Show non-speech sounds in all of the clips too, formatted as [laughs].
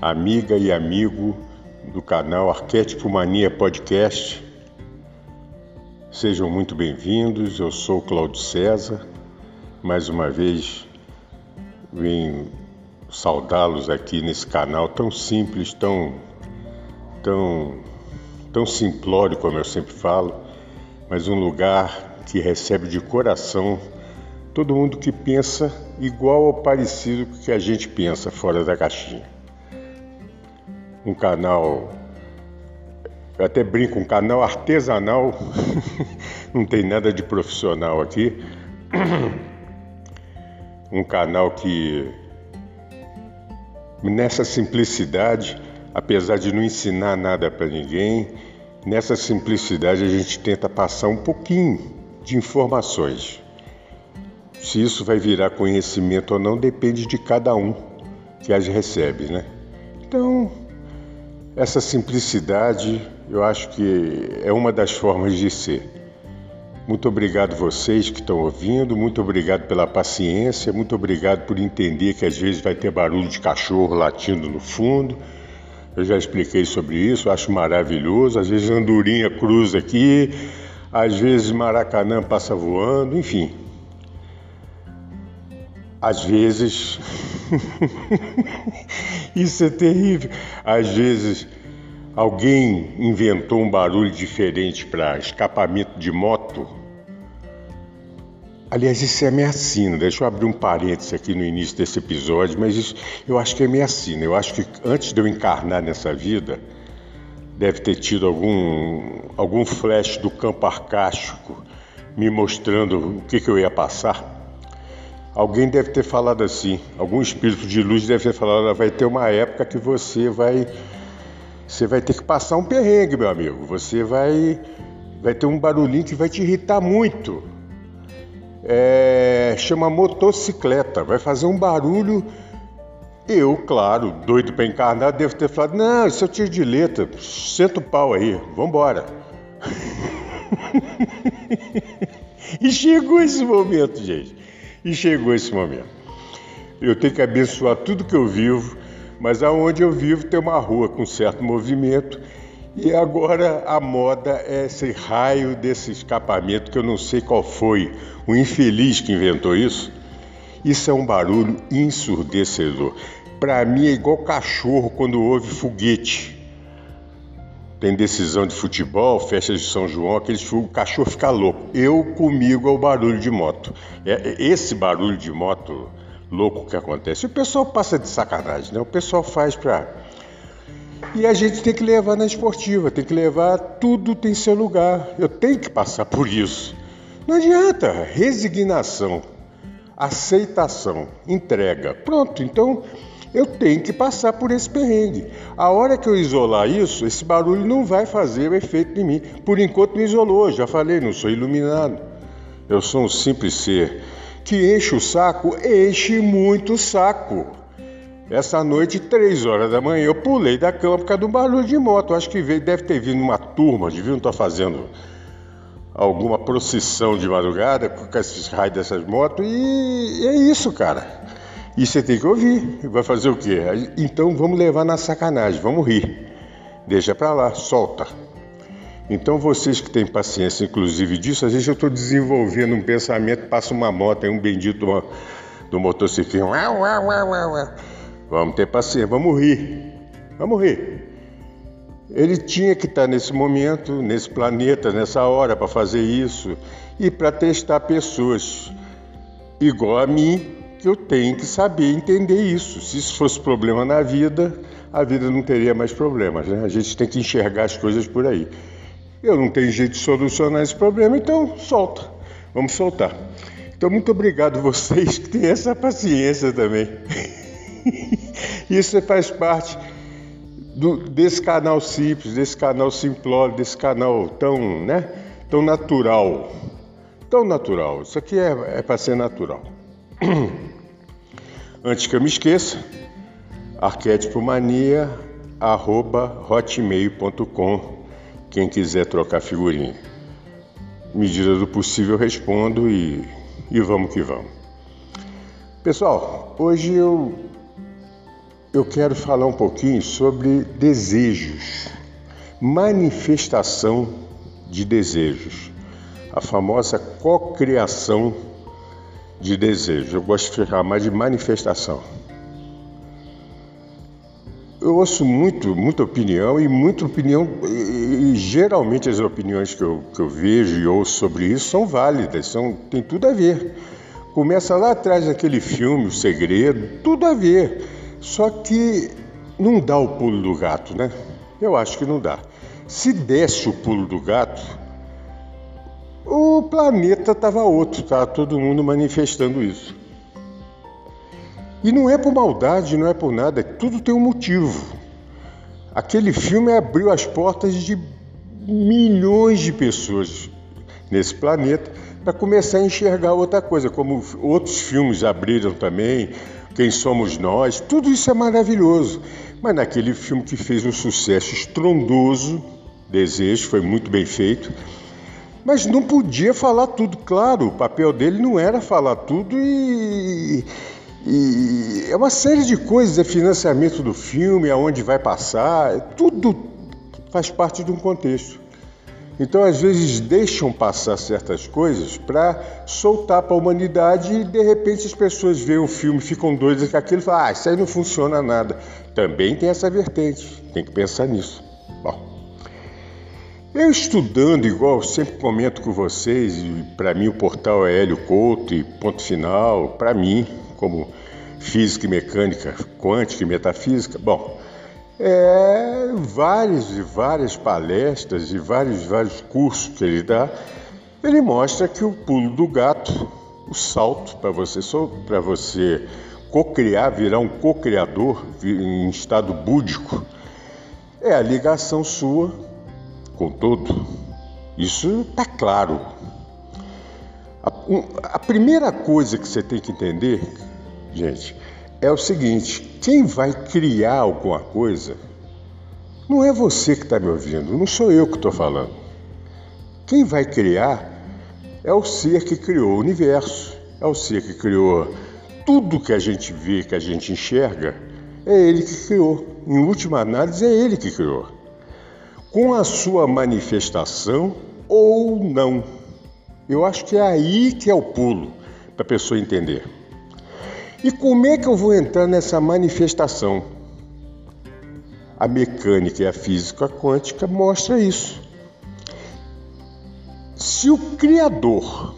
amiga e amigo do canal Arquétipo Mania Podcast. Sejam muito bem-vindos. Eu sou Cláudio César. Mais uma vez vim saudá-los aqui nesse canal tão simples, tão tão tão simplório como eu sempre falo, mas um lugar que recebe de coração todo mundo que pensa igual ou parecido com o que a gente pensa fora da caixinha. Um canal, eu até brinco, um canal artesanal, [laughs] não tem nada de profissional aqui. [clears throat] Um canal que, nessa simplicidade, apesar de não ensinar nada para ninguém, nessa simplicidade a gente tenta passar um pouquinho de informações se isso vai virar conhecimento ou não depende de cada um que as recebe, né? Então, essa simplicidade eu acho que é uma das formas de ser. Muito obrigado vocês que estão ouvindo, muito obrigado pela paciência, muito obrigado por entender que às vezes vai ter barulho de cachorro latindo no fundo. Eu já expliquei sobre isso, acho maravilhoso. Às vezes andorinha cruza aqui, às vezes maracanã passa voando, enfim, às vezes, [laughs] isso é terrível. Às vezes, alguém inventou um barulho diferente para escapamento de moto. Aliás, isso é meacina. Deixa eu abrir um parênteses aqui no início desse episódio, mas isso eu acho que é meacina. Eu acho que antes de eu encarnar nessa vida, deve ter tido algum, algum flash do campo arcástico me mostrando o que, que eu ia passar. Alguém deve ter falado assim, algum espírito de luz deve ter falado, vai ter uma época que você vai você vai ter que passar um perrengue, meu amigo. Você vai vai ter um barulhinho que vai te irritar muito. É, chama motocicleta, vai fazer um barulho. Eu, claro, doido para encarnar, devo ter falado: não, isso é tiro de letra, senta o pau aí, vambora. [laughs] e chegou esse momento, gente. E chegou esse momento. Eu tenho que abençoar tudo que eu vivo, mas aonde eu vivo tem uma rua com certo movimento e agora a moda é esse raio desse escapamento que eu não sei qual foi o infeliz que inventou isso. Isso é um barulho ensurdecedor. Para mim é igual cachorro quando ouve foguete tem decisão de futebol, festa de São João, aqueles o cachorro fica louco. Eu comigo é o barulho de moto. É, é esse barulho de moto louco que acontece. O pessoal passa de sacanagem, né? O pessoal faz para e a gente tem que levar na esportiva, tem que levar, tudo tem seu lugar. Eu tenho que passar por isso. Não adianta, resignação, aceitação, entrega. Pronto, então eu tenho que passar por esse perrengue. A hora que eu isolar isso, esse barulho não vai fazer efeito em mim. Por enquanto não isolou, já falei, não sou iluminado. Eu sou um simples ser que enche o saco, enche muito o saco. Essa noite, três horas da manhã, eu pulei da cama por causa do barulho de moto. Acho que veio, deve ter vindo uma turma, devia estar fazendo alguma procissão de madrugada com esses raios dessas motos. E é isso, cara. E você tem que ouvir. Vai fazer o quê? Então vamos levar na sacanagem, vamos rir. Deixa pra lá, solta. Então vocês que têm paciência, inclusive disso, às vezes eu estou desenvolvendo um pensamento, passa uma moto, aí um bendito do, do motociclismo. Vamos ter paciência, vamos rir. Vamos rir. Ele tinha que estar nesse momento, nesse planeta, nessa hora, para fazer isso e para testar pessoas igual a mim, que eu tenho que saber entender isso. Se isso fosse problema na vida, a vida não teria mais problemas. Né? A gente tem que enxergar as coisas por aí. Eu não tenho jeito de solucionar esse problema, então solta. Vamos soltar. Então, muito obrigado vocês que têm essa paciência também. [laughs] Isso faz parte do, desse canal simples, desse canal simplório, desse canal tão, né, tão natural. Tão natural. Isso aqui é, é para ser natural. [clears throat] Antes que eu me esqueça, arquétipomania.hotmail.com Quem quiser trocar figurinha. Medida do possível eu respondo e, e vamos que vamos. Pessoal, hoje eu, eu quero falar um pouquinho sobre desejos, manifestação de desejos, a famosa cocriação de desejos. Eu gosto de chamar de manifestação. Eu ouço muito, muita opinião e muita opinião, e, e, geralmente as opiniões que eu, que eu vejo e ouço sobre isso são válidas, são, tem tudo a ver. Começa lá atrás daquele filme, O Segredo, tudo a ver. Só que não dá o pulo do gato, né? Eu acho que não dá. Se desse o pulo do gato, o planeta estava outro, tá? Todo mundo manifestando isso. E não é por maldade, não é por nada, tudo tem um motivo. Aquele filme abriu as portas de milhões de pessoas nesse planeta para começar a enxergar outra coisa, como outros filmes abriram também, Quem Somos Nós, tudo isso é maravilhoso. Mas naquele filme que fez um sucesso estrondoso, Desejo, foi muito bem feito, mas não podia falar tudo, claro, o papel dele não era falar tudo e, e é uma série de coisas, é financiamento do filme, aonde vai passar, tudo faz parte de um contexto. Então, às vezes, deixam passar certas coisas para soltar para a humanidade e, de repente, as pessoas veem o filme, ficam doidas com aquilo e falam: ah, isso aí não funciona nada. Também tem essa vertente, tem que pensar nisso. Eu estudando, igual sempre comento com vocês, para mim o portal é Hélio Couto e ponto final, para mim, como física e mecânica quântica e metafísica, bom, é, várias e várias palestras e vários vários cursos que ele dá, ele mostra que o pulo do gato, o salto para você para você co-criar, virar um co-criador em estado búdico, é a ligação sua com todo. Isso está claro. A, a primeira coisa que você tem que entender, gente, é o seguinte: quem vai criar alguma coisa não é você que está me ouvindo, não sou eu que estou falando. Quem vai criar é o ser que criou o universo, é o ser que criou tudo que a gente vê, que a gente enxerga, é ele que criou. Em última análise, é ele que criou. Com a sua manifestação ou não. Eu acho que é aí que é o pulo para a pessoa entender. E como é que eu vou entrar nessa manifestação? A mecânica e a física quântica mostra isso. Se o Criador,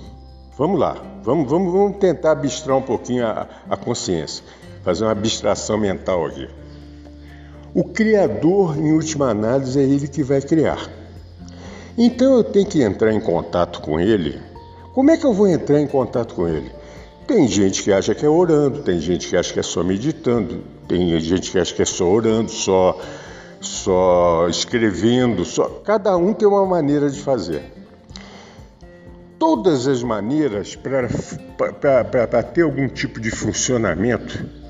vamos lá, vamos, vamos, vamos tentar abstrair um pouquinho a, a consciência, fazer uma abstração mental aqui. O Criador, em última análise, é ele que vai criar. Então eu tenho que entrar em contato com ele. Como é que eu vou entrar em contato com ele? Tem gente que acha que é orando, tem gente que acha que é só meditando, tem gente que acha que é só orando, só, só escrevendo, só. Cada um tem uma maneira de fazer. Todas as maneiras para ter algum tipo de funcionamento,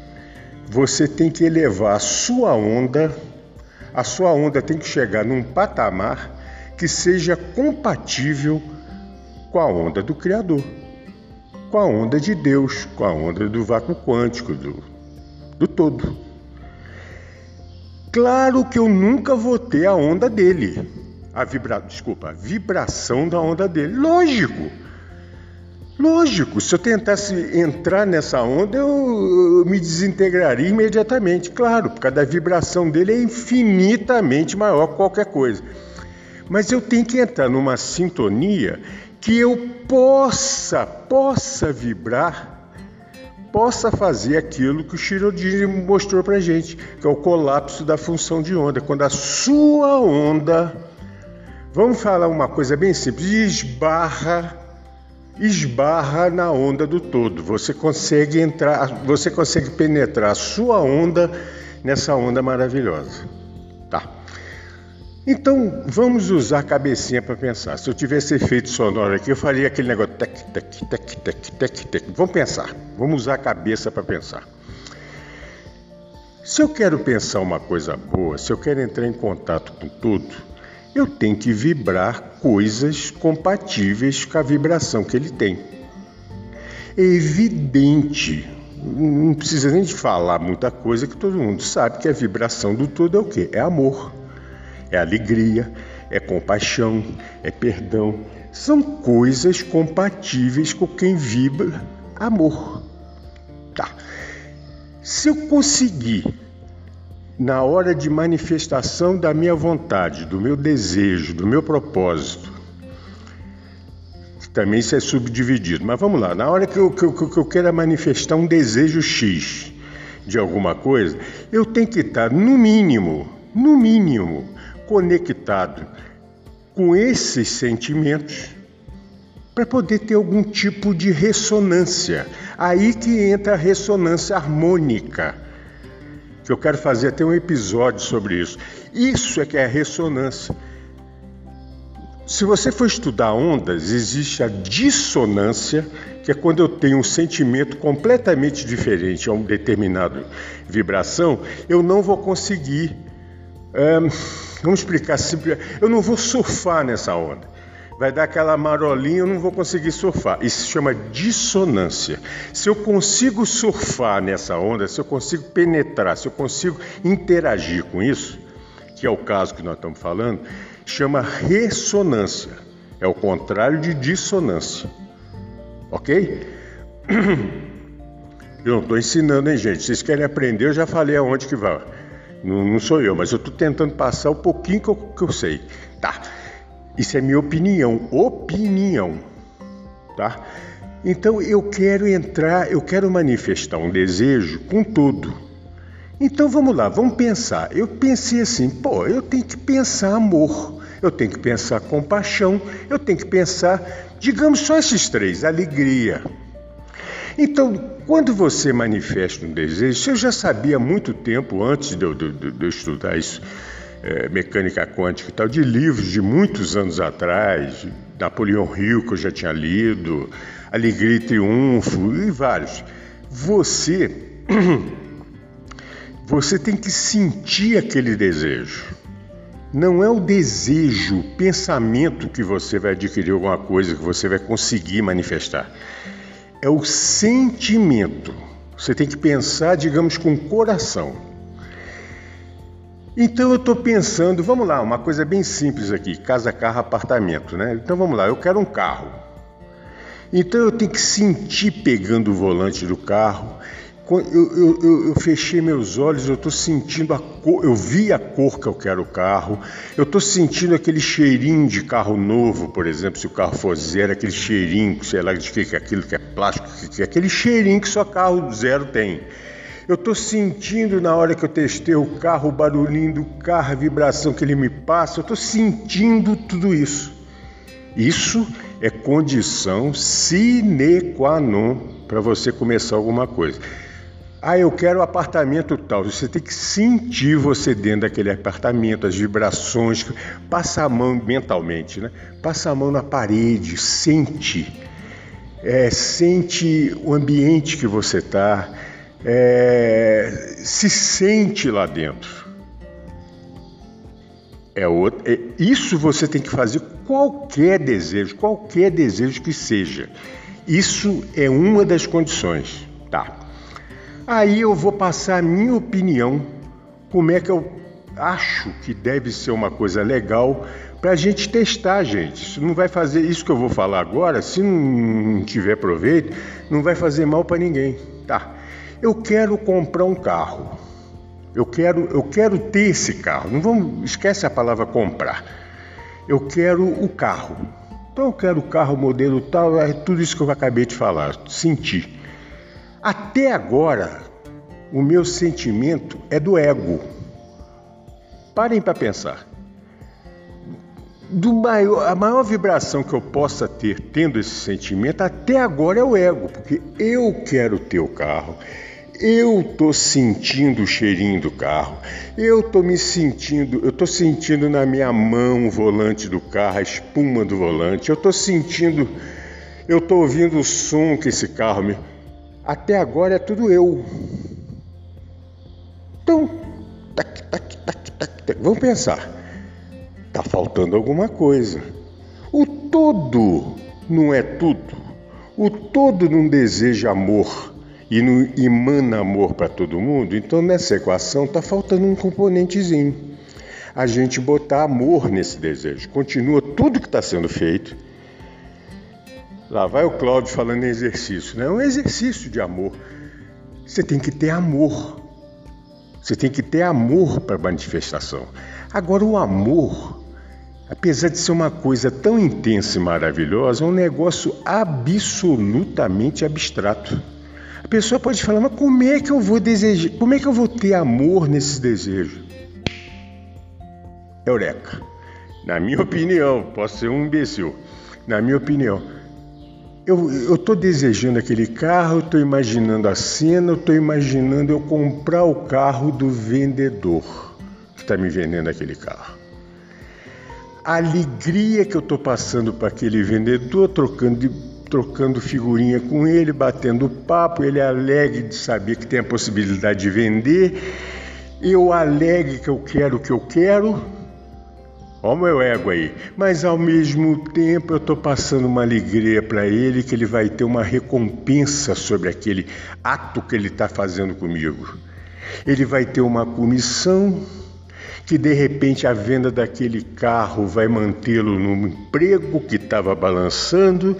você tem que elevar a sua onda, a sua onda tem que chegar num patamar que seja compatível com a onda do Criador com a onda de Deus, com a onda do vácuo quântico, do, do todo. Claro que eu nunca vou ter a onda dele, a vibra, desculpa, a vibração da onda dele. Lógico. Lógico, se eu tentasse entrar nessa onda, eu, me desintegraria imediatamente. Claro, por causa da vibração dele é infinitamente maior que qualquer coisa. Mas eu tenho que entrar numa sintonia que eu possa, possa vibrar, possa fazer aquilo que o Shirodini mostrou para gente, que é o colapso da função de onda. Quando a sua onda, vamos falar uma coisa bem simples, esbarra, esbarra na onda do todo. Você consegue entrar, você consegue penetrar sua onda nessa onda maravilhosa. Tá. Então, vamos usar a cabecinha para pensar. Se eu tivesse efeito sonoro aqui, eu faria aquele negócio tec, tec, tec, tec, tec, tec. Vamos pensar. Vamos usar a cabeça para pensar. Se eu quero pensar uma coisa boa, se eu quero entrar em contato com tudo, eu tenho que vibrar coisas compatíveis com a vibração que ele tem. É evidente, não precisa nem de falar muita coisa que todo mundo sabe que a vibração do todo é o quê? É amor é alegria, é compaixão, é perdão. São coisas compatíveis com quem vibra amor. Tá. Se eu conseguir, na hora de manifestação da minha vontade, do meu desejo, do meu propósito, também isso é subdividido, mas vamos lá, na hora que eu, que eu, que eu quero manifestar um desejo X de alguma coisa, eu tenho que estar, no mínimo, no mínimo, conectado com esses sentimentos para poder ter algum tipo de ressonância. Aí que entra a ressonância harmônica. Que eu quero fazer até um episódio sobre isso. Isso é que é a ressonância. Se você for estudar ondas, existe a dissonância, que é quando eu tenho um sentimento completamente diferente a uma determinada vibração, eu não vou conseguir vamos explicar simples. Eu não vou surfar nessa onda. Vai dar aquela marolinha, eu não vou conseguir surfar. Isso se chama dissonância. Se eu consigo surfar nessa onda, se eu consigo penetrar, se eu consigo interagir com isso, que é o caso que nós estamos falando, chama ressonância. É o contrário de dissonância. Ok? [clears throat] Eu não estou ensinando, hein, gente? Vocês querem aprender, eu já falei aonde que vai. Não, não sou eu, mas eu estou tentando passar o pouquinho que eu, que eu sei. Tá. Isso é minha opinião. Opinião. Tá? Então eu quero entrar, eu quero manifestar um desejo com tudo. Então vamos lá, vamos pensar. Eu pensei assim, pô, eu tenho que pensar amor, eu tenho que pensar compaixão, eu tenho que pensar, digamos só esses três, alegria. Então, quando você manifesta um desejo, isso eu já sabia há muito tempo, antes de eu, de, de eu estudar isso, é, mecânica quântica e tal, de livros de muitos anos atrás, Napoleão Hill, que eu já tinha lido, Alegria e Triunfo, e vários. Você, [clears throat] você tem que sentir aquele desejo. Não é o desejo, o pensamento que você vai adquirir alguma coisa, que você vai conseguir manifestar é o sentimento. Você tem que pensar, digamos, com o coração. Então eu estou pensando, vamos lá, uma coisa bem simples aqui: casa, carro, apartamento, né? Então vamos lá, eu quero um carro. Então eu tenho que sentir pegando o volante do carro, eu, eu, eu, eu, fechei meus olhos, eu estou sentindo a cor, eu vi a cor que eu quero o carro, eu estou sentindo aquele cheirinho de carro novo, por exemplo, se o carro for zero, aquele cheirinho, sei lá de que é aquilo que é plástico, que é aquele cheirinho que só carro zero tem. Eu estou sentindo na hora que eu testei o carro, o barulhinho do carro, a vibração que ele me passa, eu estou sentindo tudo isso. Isso é condição sine qua non para você começar alguma coisa. Ah, eu quero um apartamento tal. Você tem que sentir você dentro daquele apartamento, as vibrações. Passa a mão mentalmente, né? Passa a mão na parede, sente. É, sente o ambiente que você está. É, se sente lá dentro. É, outro, é isso você tem que fazer qualquer desejo, qualquer desejo que seja. Isso é uma das condições, tá? Aí eu vou passar a minha opinião, como é que eu acho que deve ser uma coisa legal para a gente testar, gente. Isso não vai fazer isso que eu vou falar agora, se não tiver proveito, não vai fazer mal para ninguém, tá? Eu quero comprar um carro. Eu quero, eu quero ter esse carro. Não vamos, esquece a palavra comprar. Eu quero o carro. Então eu quero o carro modelo tal, é tudo isso que eu acabei de falar, sentir. Até agora, o meu sentimento é do ego. Parem para pensar. Maior, a maior vibração que eu possa ter tendo esse sentimento até agora é o ego, porque eu quero ter o carro, Eu tô sentindo o cheirinho do carro. Eu tô me sentindo, eu tô sentindo na minha mão o volante do carro, a espuma do volante. Eu tô sentindo, eu tô ouvindo o som que esse carro me. Até agora é tudo eu. Então, tac, tac, tac, tac, tac. vamos pensar. Tá faltando alguma coisa. O todo não é tudo. O todo não deseja amor e não emana amor para todo mundo. Então nessa equação está faltando um componentezinho. A gente botar amor nesse desejo. Continua tudo que está sendo feito. Lá vai o Cláudio falando em exercício. Não é um exercício de amor. Você tem que ter amor. Você tem que ter amor para manifestação. Agora, o amor apesar de ser uma coisa tão intensa e maravilhosa, é um negócio absolutamente abstrato. A pessoa pode falar, mas como é que eu vou desejar, como é que eu vou ter amor nesses desejos? Eureka. Na minha opinião, posso ser um imbecil. Na minha opinião, eu estou desejando aquele carro, estou imaginando a cena, estou imaginando eu comprar o carro do vendedor que está me vendendo aquele carro a alegria que eu estou passando para aquele vendedor, trocando, trocando figurinha com ele, batendo papo, ele é alegre de saber que tem a possibilidade de vender, eu alegre que eu quero o que eu quero, Olha o meu ego aí. Mas ao mesmo tempo eu estou passando uma alegria para ele que ele vai ter uma recompensa sobre aquele ato que ele está fazendo comigo. Ele vai ter uma comissão que de repente a venda daquele carro vai mantê-lo no emprego que estava balançando.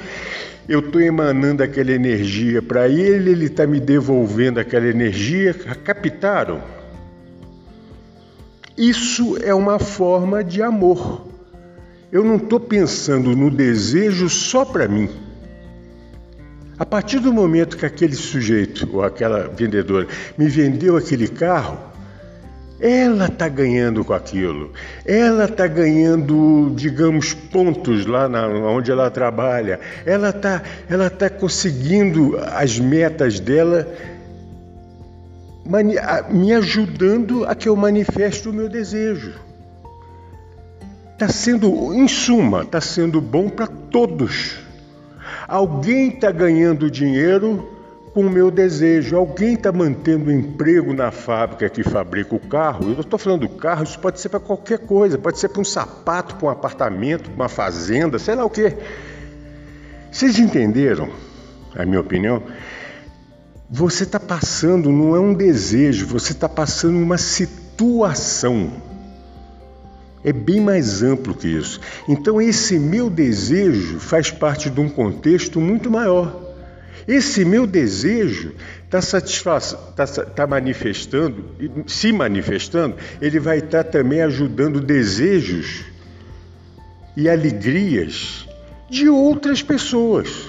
Eu estou emanando aquela energia para ele, ele está me devolvendo aquela energia. Captaram? Isso é uma forma de amor. Eu não estou pensando no desejo só para mim. A partir do momento que aquele sujeito ou aquela vendedora me vendeu aquele carro, ela está ganhando com aquilo. Ela está ganhando, digamos, pontos lá na, onde ela trabalha. Ela está ela tá conseguindo as metas dela, me ajudando a que eu manifeste o meu desejo. Está sendo, em suma, está sendo bom para todos. Alguém está ganhando dinheiro com o meu desejo. Alguém está mantendo emprego na fábrica que fabrica o carro? Eu estou falando do carro, isso pode ser para qualquer coisa, pode ser para um sapato, para um apartamento, para uma fazenda, sei lá o quê. Vocês entenderam a minha opinião? Você está passando, não é um desejo, você está passando uma situação. É bem mais amplo que isso. Então, esse meu desejo faz parte de um contexto muito maior. Esse meu desejo está tá, tá manifestando, se manifestando, ele vai estar tá também ajudando desejos e alegrias de outras pessoas.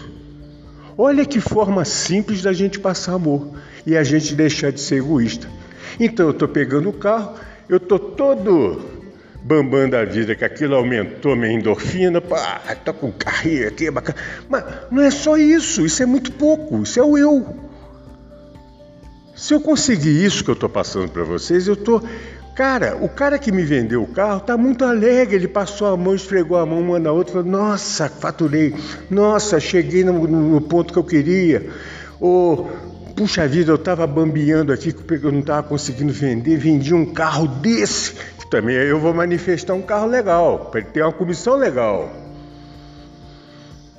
Olha que forma simples da gente passar amor e a gente deixar de ser egoísta. Então eu estou pegando o carro, eu estou todo bambam da vida, que aquilo aumentou minha endorfina, pá, tô com carreira aqui, bacana. Mas não é só isso, isso é muito pouco, isso é o eu. Se eu conseguir isso que eu estou passando para vocês, eu estou. Cara, o cara que me vendeu o carro está muito alegre. Ele passou a mão, esfregou a mão uma na outra, falou: Nossa, faturei. Nossa, cheguei no, no ponto que eu queria. Ou, puxa vida, eu estava bambeando aqui porque eu não estava conseguindo vender. Vendi um carro desse também eu vou manifestar um carro legal, para ele ter uma comissão legal.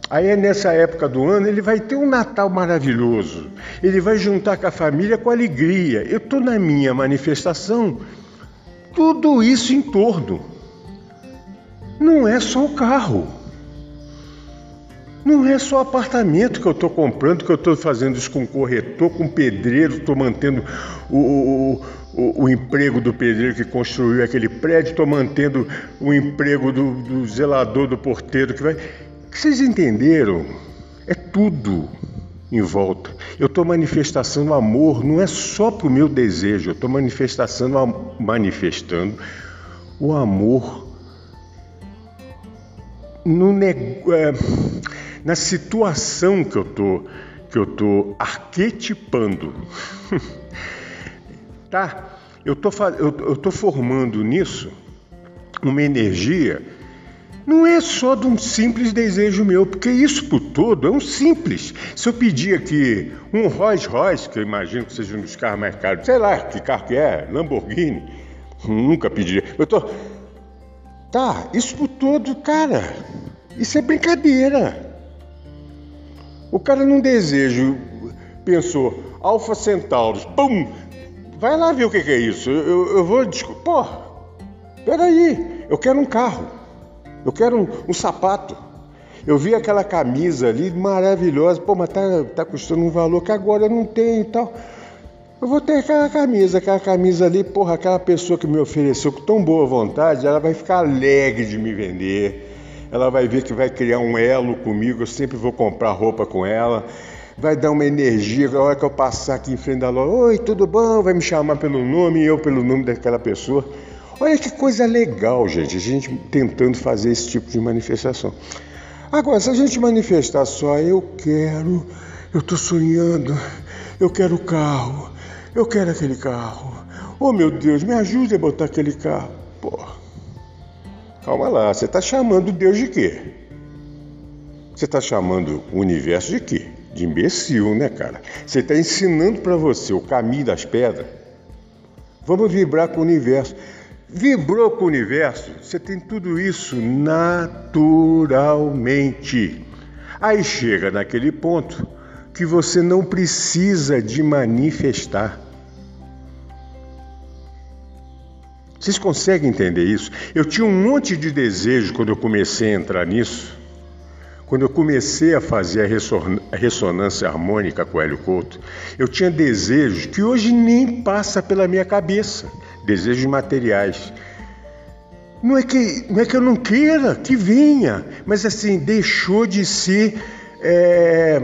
Aí é nessa época do ano ele vai ter um Natal maravilhoso. Ele vai juntar com a família com alegria. Eu estou na minha manifestação, tudo isso em torno. Não é só o carro. Não é só apartamento que eu estou comprando, que eu estou fazendo isso com corretor, com pedreiro, estou mantendo o, o, o, o, emprego do pedreiro que construiu aquele prédio, estou mantendo o emprego do, do, zelador, do porteiro que vai. Vocês entenderam? É tudo em volta. Eu estou manifestando amor, não é só para o meu desejo, eu estou manifestando, manifestando o amor no negócio. É, na situação que eu tô que eu estou arquetipando. [laughs] tá? Eu tô, eu tô formando nisso uma energia não é só de um simples desejo meu, porque isso por todo é um simples. Se eu pedir aqui um Rolls Royce, que eu imagino que seja um dos carros mais caros, sei lá que carro que é, Lamborghini, nunca pediria. Eu tô. Tá, isso por todo, cara, isso é brincadeira. O cara num desejo pensou, Alfa Centauros, pum! Vai lá ver o que, que é isso. Eu, eu, vou. Pô, peraí, eu quero um carro. Eu quero um, um sapato. Eu vi aquela camisa ali maravilhosa, pô, mas tá, tá custando um valor que agora eu não tenho e tal. Eu vou ter aquela camisa, aquela camisa ali, porra, aquela pessoa que me ofereceu com tão boa vontade, ela vai ficar alegre de me vender. Ela vai ver que vai criar um elo comigo, eu sempre vou comprar roupa com ela. Vai dar uma energia, a hora que eu passar aqui em frente da loja, oi, tudo bom? Vai me chamar pelo nome e eu pelo nome daquela pessoa. Olha que coisa legal, gente, a gente tentando fazer esse tipo de manifestação. Agora, se a gente manifestar só, eu quero, eu estou sonhando, eu quero o carro, eu quero aquele carro. Oh meu Deus, me ajude a botar aquele carro. Pô, calma lá, você está chamando Deus de quê? Você está chamando o universo de quê? De imbecil, né, cara? Você está ensinando para você o caminho das pedras. Vamos vibrar com o universo vibrou com o universo, você tem tudo isso naturalmente. Aí chega naquele ponto que você não precisa de manifestar. Vocês conseguem entender isso? Eu tinha um monte de desejo quando eu comecei a entrar nisso. Quando eu comecei a fazer a ressonância harmônica com o Hélio Couto, eu tinha desejos que hoje nem passa pela minha cabeça desejos materiais. Não é que, não é que eu não queira, que venha, mas assim, deixou de ser é,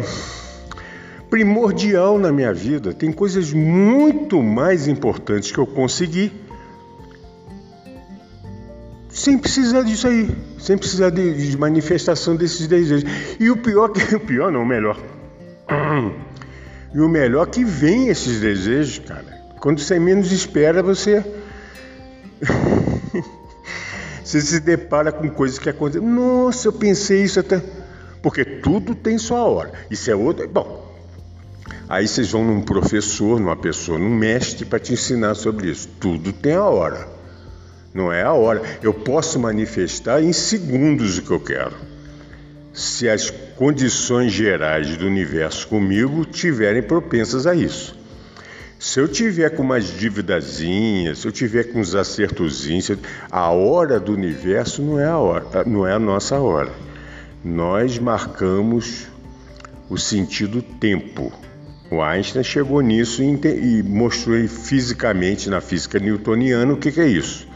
primordial na minha vida. Tem coisas muito mais importantes que eu consegui sem precisar disso aí, sem precisar de, de manifestação desses desejos. E o pior que [laughs] o pior não, o melhor. E o melhor que vem esses desejos, cara. Quando você menos espera, você. [laughs] você se depara com coisas que acontecem. Nossa, eu pensei isso até. Porque tudo tem sua hora. Isso é outra. Bom, aí vocês vão num professor, numa pessoa, num mestre para te ensinar sobre isso. Tudo tem a hora. Não é a hora. Eu posso manifestar em segundos o que eu quero. Se as condições gerais do universo comigo tiverem propensas a isso. Se eu tiver com umas dívidazinhas, se eu tiver com uns acertozinhos, a hora do universo não é a hora, não é a nossa hora. Nós marcamos o sentido tempo. O Einstein chegou nisso e mostrou fisicamente na física newtoniana o que, é isso.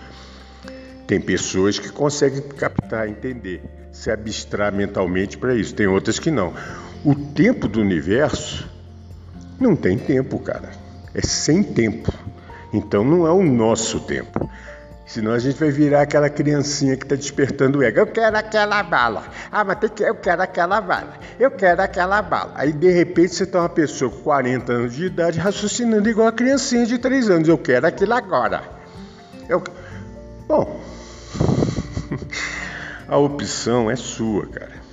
Tem pessoas que conseguem captar, entender, se abstrar mentalmente para isso. Tem outras que não. O tempo do universo não tem tempo, cara é sem tempo. Então não é o nosso tempo. Senão a gente vai virar aquela criancinha que está despertando o ego. Eu quero aquela bala. Ah, mas tem que, eu quero aquela bala. Eu quero aquela bala. Aí de repente você está uma pessoa com 40 anos de idade raciocinando igual a criancinha de 3 anos. Eu quero aquilo agora. Eu... Bom, a opção é sua, cara.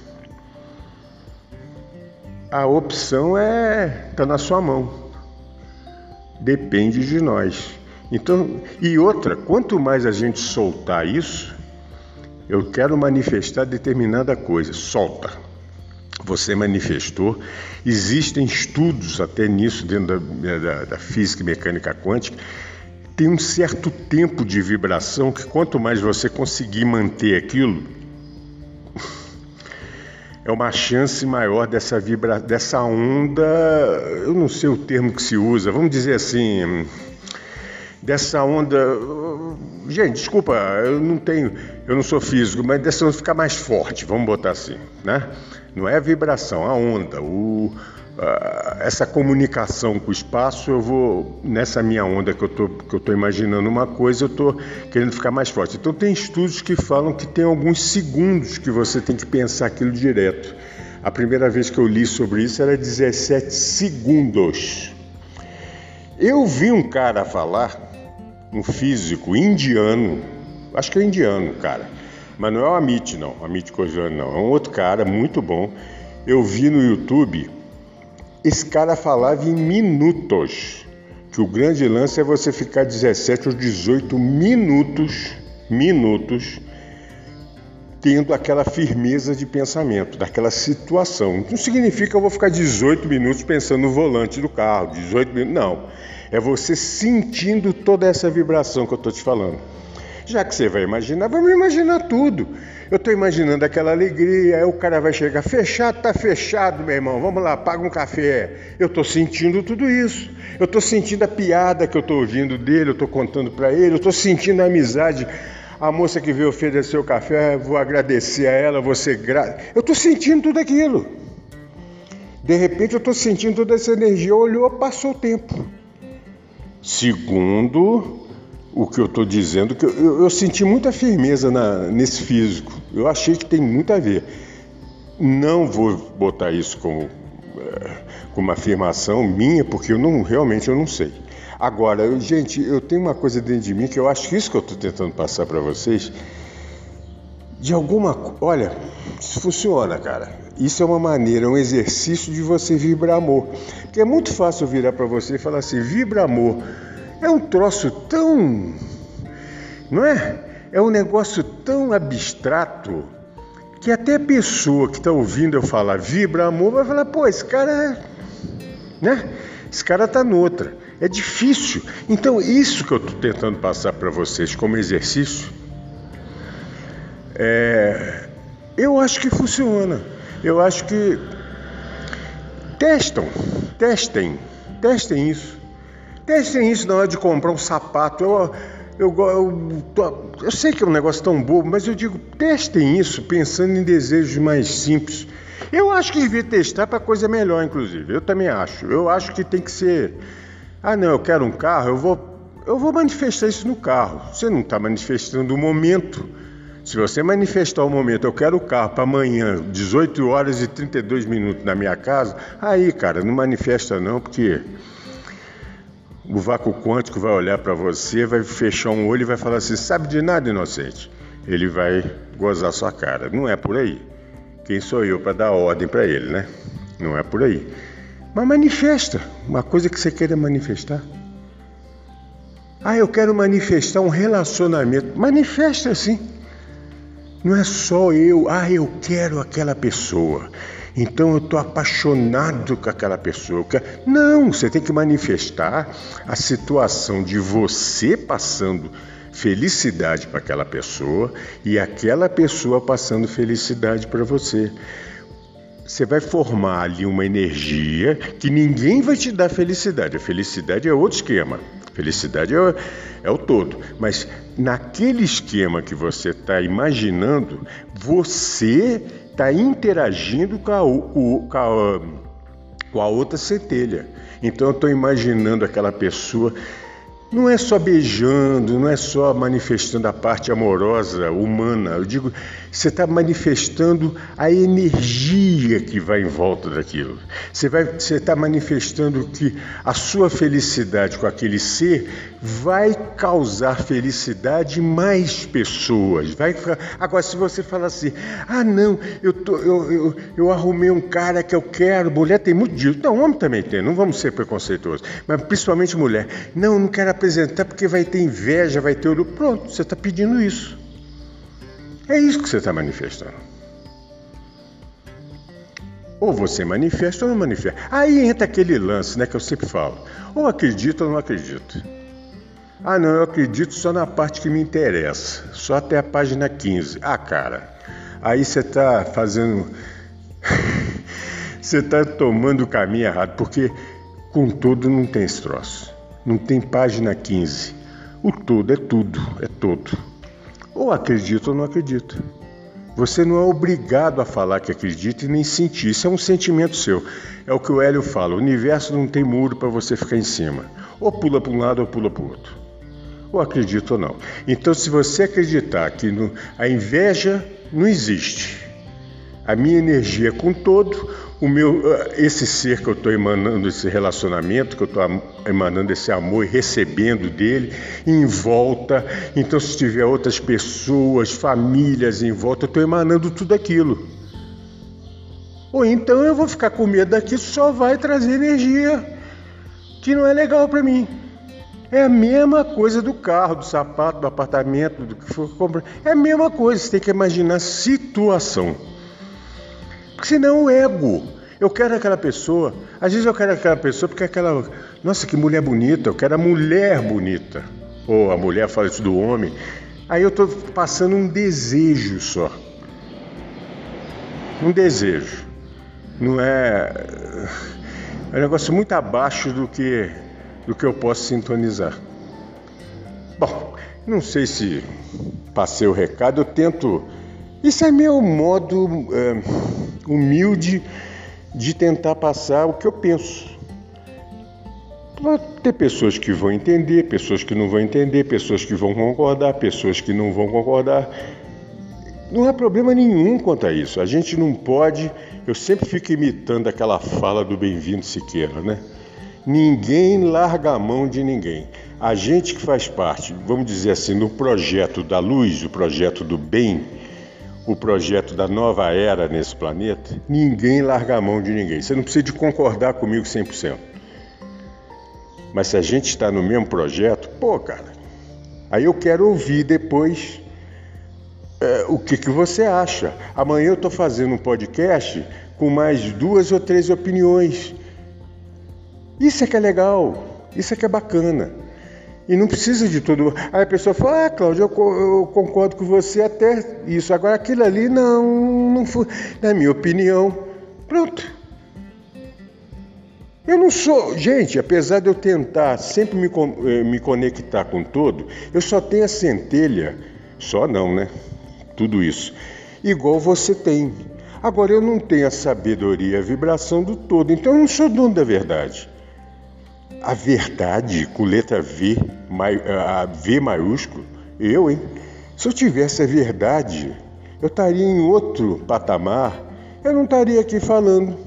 A opção é tá na sua mão depende de nós. Então, e outra, quanto mais a gente soltar isso, eu quero manifestar determinada coisa, solta. Você manifestou, existem estudos até nisso dentro da, da, da física e mecânica quântica. Tem um certo tempo de vibração que quanto mais você conseguir manter aquilo, [laughs] é uma chance maior dessa vibra, dessa onda, eu não sei o termo que se usa, vamos dizer assim, dessa onda, gente, desculpa, eu não tenho, eu não sou físico, mas dessa onda ficar mais forte, vamos botar assim, né? Não é a vibração, a onda, o uh, essa comunicação com o espaço, eu vou nessa minha onda que eu tô, que eu tô imaginando uma coisa, eu tô querendo ficar mais forte. Então tem estudos que falam que tem alguns segundos que você tem que pensar aquilo direto. A primeira vez que eu li sobre isso era 17 segundos. Eu vi um cara falar, um físico indiano, acho que é indiano, cara, mas não é o Amit, não, Amit Kojani, não, é um outro cara muito bom. Eu vi no YouTube, esse cara falava em minutos, que o grande lance é você ficar 17 ou 18 minutos, minutos, tendo aquela firmeza de pensamento, daquela situação. Não significa que eu vou ficar 18 minutos pensando no volante do carro, 18 minutos, não. É você sentindo toda essa vibração que eu estou te falando. Já que você vai imaginar, vamos imaginar tudo. Eu estou imaginando aquela alegria, aí o cara vai chegar, fechado, tá fechado, meu irmão, vamos lá, paga um café. Eu estou sentindo tudo isso. Eu estou sentindo a piada que eu estou ouvindo dele, eu estou contando para ele, eu estou sentindo a amizade a moça que veio oferecer o café, vou agradecer a ela, você gra... Eu estou sentindo tudo aquilo. De repente eu estou sentindo toda essa energia. Olhou, passou o tempo. Segundo o que eu estou dizendo, que eu, eu, senti muita firmeza na, nesse físico. Eu achei que tem muito a ver. Não vou botar isso como, é, como uma afirmação minha, porque eu não realmente eu não sei. Agora, eu, gente, eu tenho uma coisa dentro de mim que eu acho que isso que eu estou tentando passar para vocês. De alguma. Olha, isso funciona, cara. Isso é uma maneira, é um exercício de você vibrar amor. Porque é muito fácil virar para você e falar assim: vibra amor. É um troço tão. Não é? É um negócio tão abstrato que até a pessoa que está ouvindo eu falar vibra amor vai falar: pô, esse cara. Né? Esse cara está noutra. É difícil. Então, isso que eu estou tentando passar para vocês como exercício, é, eu acho que funciona. Eu acho que testam, testem, testem isso. Testem isso na hora de comprar um sapato. Eu, eu, eu, eu, eu sei que é um negócio tão bobo, mas eu digo, testem isso pensando em desejos mais simples. Eu acho que devia testar para coisa melhor, inclusive. Eu também acho. Eu acho que tem que ser ah, não, eu quero um carro, eu vou, eu vou manifestar isso no carro. Você não está manifestando o momento. Se você manifestar o momento, eu quero o carro para amanhã, 18 horas e 32 minutos na minha casa, aí, cara, não manifesta não, porque o vácuo quântico vai olhar para você, vai fechar um olho e vai falar assim: sabe de nada, inocente. Ele vai gozar sua cara. Não é por aí. Quem sou eu para dar ordem para ele, né? Não é por aí. Mas manifesta uma coisa que você queira manifestar. Ah, eu quero manifestar um relacionamento. Manifesta assim. Não é só eu, ah, eu quero aquela pessoa. Então eu estou apaixonado com aquela pessoa. Não, você tem que manifestar a situação de você passando felicidade para aquela pessoa e aquela pessoa passando felicidade para você você vai formar ali uma energia que ninguém vai te dar felicidade. A felicidade é outro esquema. Felicidade é, é o todo. Mas naquele esquema que você está imaginando, você está interagindo com a, o, com, a, com a outra centelha. Então eu estou imaginando aquela pessoa não é só beijando, não é só manifestando a parte amorosa, humana. Eu digo, você está manifestando a energia que vai em volta daquilo. Você está manifestando que a sua felicidade com aquele ser vai causar felicidade em mais pessoas. Vai, agora, se você falar assim, ah, não, eu, tô, eu, eu, eu arrumei um cara que eu quero, mulher tem muito disso. Não, homem também tem, não vamos ser preconceituosos, mas principalmente mulher. Não, não quero apresentar porque vai ter inveja, vai ter orgulho. Pronto, você está pedindo isso. É isso que você está manifestando. Ou você manifesta ou não manifesta. Aí entra aquele lance né, que eu sempre falo. Ou acredito ou não acredito. Ah, não, eu acredito só na parte que me interessa. Só até a página 15. Ah, cara, aí você está fazendo. [laughs] você está tomando o caminho errado, porque com tudo não tem esse troço. Não tem página 15. O todo é tudo, é todo. Ou acredita ou não acredita. Você não é obrigado a falar que acredita e nem sentir. Isso é um sentimento seu. É o que o Hélio fala: o universo não tem muro para você ficar em cima. Ou pula para um lado ou pula para o outro. Ou acredita ou não. Então, se você acreditar que no, a inveja não existe, a minha energia com todo, o meu, esse ser que eu estou emanando, esse relacionamento, que eu estou emanando esse amor e recebendo dele em volta. Então, se tiver outras pessoas, famílias em volta, eu estou emanando tudo aquilo. Ou então eu vou ficar com medo daqui, só vai trazer energia que não é legal para mim. É a mesma coisa do carro, do sapato, do apartamento, do que for comprar. É a mesma coisa, você tem que imaginar a situação. Porque senão o ego. Eu quero aquela pessoa. Às vezes eu quero aquela pessoa porque aquela. Nossa, que mulher bonita. Eu quero a mulher bonita. Ou a mulher fala isso do homem. Aí eu estou passando um desejo só. Um desejo. Não é. É um negócio muito abaixo do que, do que eu posso sintonizar. Bom, não sei se passei o recado, eu tento. Isso é meu modo é, humilde de tentar passar o que eu penso. Vai ter pessoas que vão entender, pessoas que não vão entender, pessoas que vão concordar, pessoas que não vão concordar. Não há problema nenhum quanto a isso. A gente não pode. Eu sempre fico imitando aquela fala do Bem-vindo Siqueira, né? Ninguém larga a mão de ninguém. A gente que faz parte, vamos dizer assim, no projeto da luz, o projeto do bem, o projeto da nova era nesse planeta, ninguém larga a mão de ninguém. Você não precisa de concordar comigo 100%. Mas se a gente está no mesmo projeto, pô, cara, aí eu quero ouvir depois é, o que, que você acha. Amanhã eu estou fazendo um podcast com mais duas ou três opiniões. Isso é que é legal, isso é que é bacana. E não precisa de tudo. Aí a pessoa fala, ah, Cláudio, eu, eu, concordo com você até isso. Agora aquilo ali não, não foi. Na minha opinião, pronto. Eu não sou. Gente, apesar de eu tentar sempre me, eh, me conectar com todo, eu só tenho a centelha. Só não, né? Tudo isso. Igual você tem. Agora eu não tenho a sabedoria, a vibração do todo. Então eu não sou dono da verdade a verdade com letra V, a V maiúsculo, eu, hein? Se eu tivesse a verdade, eu estaria em outro patamar, eu não estaria aqui falando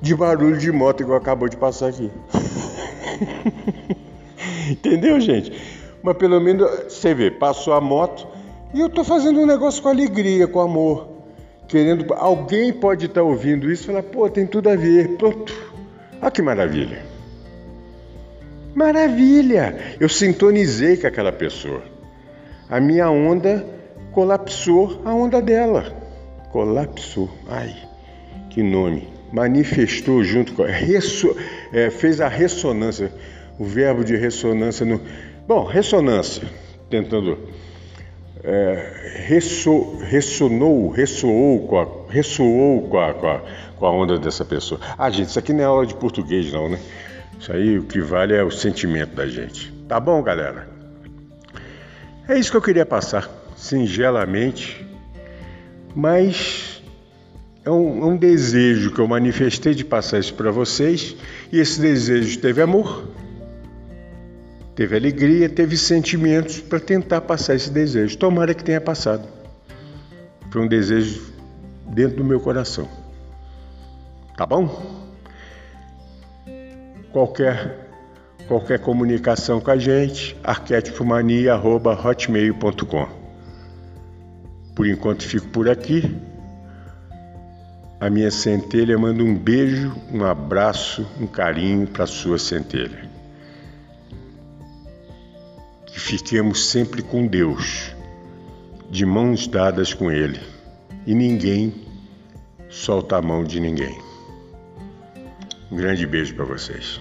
de barulho de moto igual acabou de passar aqui. [laughs] Entendeu, gente? Mas pelo menos você vê, passou a moto e eu estou fazendo um negócio com alegria, com amor. Querendo. Alguém pode estar tá ouvindo isso e falar, pô, tem tudo a ver. Pronto. Olha que maravilha. Maravilha! Eu sintonizei com aquela pessoa. A minha onda colapsou a onda dela. Colapsou. Ai, que nome. Manifestou junto com. Resso, é, fez a ressonância. O verbo de ressonância no. Bom, ressonância. Tentando. É, resso, ressonou, ressoou com a, ressoou com a, com, a, com a onda dessa pessoa. Ah, gente, isso aqui não é aula de português, não, né? Isso aí o que vale é o sentimento da gente. Tá bom, galera? É isso que eu queria passar, singelamente, mas é um, é um desejo que eu manifestei de passar isso para vocês e esse desejo teve amor, teve alegria, teve sentimentos para tentar passar esse desejo. Tomara que tenha passado. Foi um desejo dentro do meu coração. Tá bom? Qualquer qualquer comunicação com a gente, arquétipomania@hotmail.com. Por enquanto fico por aqui. A minha centelha manda um beijo, um abraço, um carinho para a sua centelha. Que fiquemos sempre com Deus, de mãos dadas com Ele, e ninguém solta a mão de ninguém. Um grande beijo para vocês.